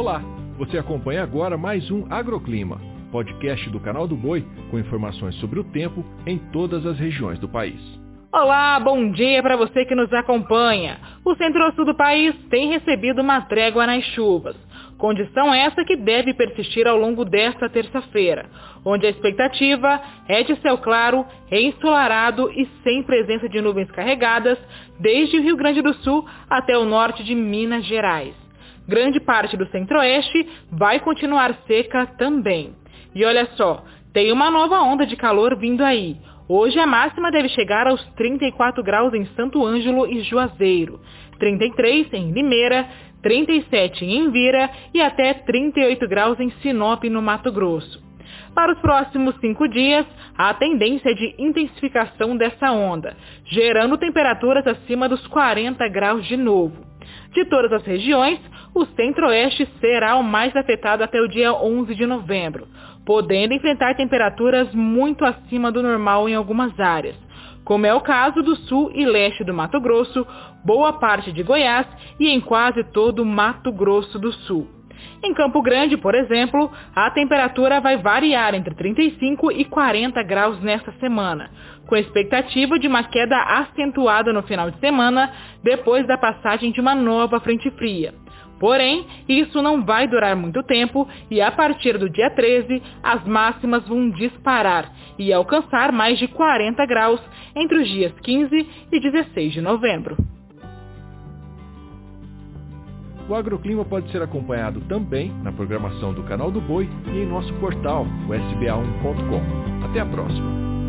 Olá, você acompanha agora mais um Agroclima, podcast do canal do Boi com informações sobre o tempo em todas as regiões do país. Olá, bom dia para você que nos acompanha. O centro-sul do país tem recebido uma trégua nas chuvas. Condição essa que deve persistir ao longo desta terça-feira, onde a expectativa é de céu claro, ensolarado e sem presença de nuvens carregadas, desde o Rio Grande do Sul até o norte de Minas Gerais. Grande parte do centro-oeste vai continuar seca também. E olha só, tem uma nova onda de calor vindo aí. Hoje a máxima deve chegar aos 34 graus em Santo Ângelo e Juazeiro, 33 em Limeira, 37 em Vira e até 38 graus em Sinop, no Mato Grosso. Para os próximos cinco dias, há tendência de intensificação dessa onda, gerando temperaturas acima dos 40 graus de novo. De todas as regiões, o centro-oeste será o mais afetado até o dia 11 de novembro, podendo enfrentar temperaturas muito acima do normal em algumas áreas, como é o caso do sul e leste do Mato Grosso, boa parte de Goiás e em quase todo o Mato Grosso do Sul. Em Campo Grande, por exemplo, a temperatura vai variar entre 35 e 40 graus nesta semana, com expectativa de uma queda acentuada no final de semana, depois da passagem de uma nova frente fria. Porém, isso não vai durar muito tempo e a partir do dia 13, as máximas vão disparar e alcançar mais de 40 graus entre os dias 15 e 16 de novembro. O agroclima pode ser acompanhado também na programação do Canal do Boi e em nosso portal, o sba1.com. Até a próxima!